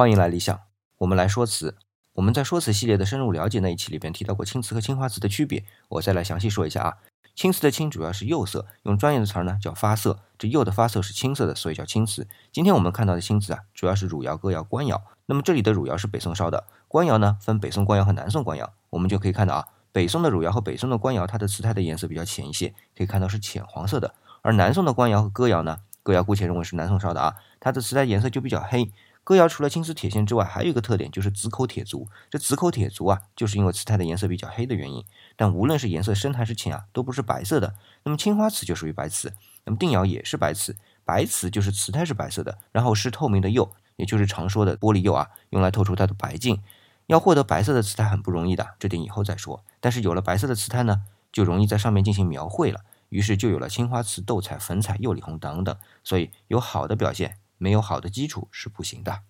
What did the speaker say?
欢迎来理想，我们来说词。我们在说词系列的深入了解那一期里边提到过青瓷和青花瓷的区别，我再来详细说一下啊。青瓷的青主要是釉色，用专业的词儿呢叫发色，这釉的发色是青色的，所以叫青瓷。今天我们看到的青瓷啊，主要是汝窑、哥窑、官窑。那么这里的汝窑是北宋烧的，官窑呢分北宋官窑和南宋官窑。我们就可以看到啊，北宋的汝窑和北宋的官窑，它的瓷胎的颜色比较浅一些，可以看到是浅黄色的。而南宋的官窑和哥窑呢，哥窑姑且认为是南宋烧的啊，它的瓷胎颜色就比较黑。哥窑除了青丝铁线之外，还有一个特点就是紫口铁足。这紫口铁足啊，就是因为瓷胎的颜色比较黑的原因。但无论是颜色深还是浅啊，都不是白色的。那么青花瓷就属于白瓷，那么定窑也是白瓷。白瓷就是瓷胎是白色的，然后是透明的釉，也就是常说的玻璃釉啊，用来透出它的白净。要获得白色的瓷胎很不容易的，这点以后再说。但是有了白色的瓷胎呢，就容易在上面进行描绘了，于是就有了青花瓷、斗彩、粉彩、釉里红等等。所以有好的表现。没有好的基础是不行的。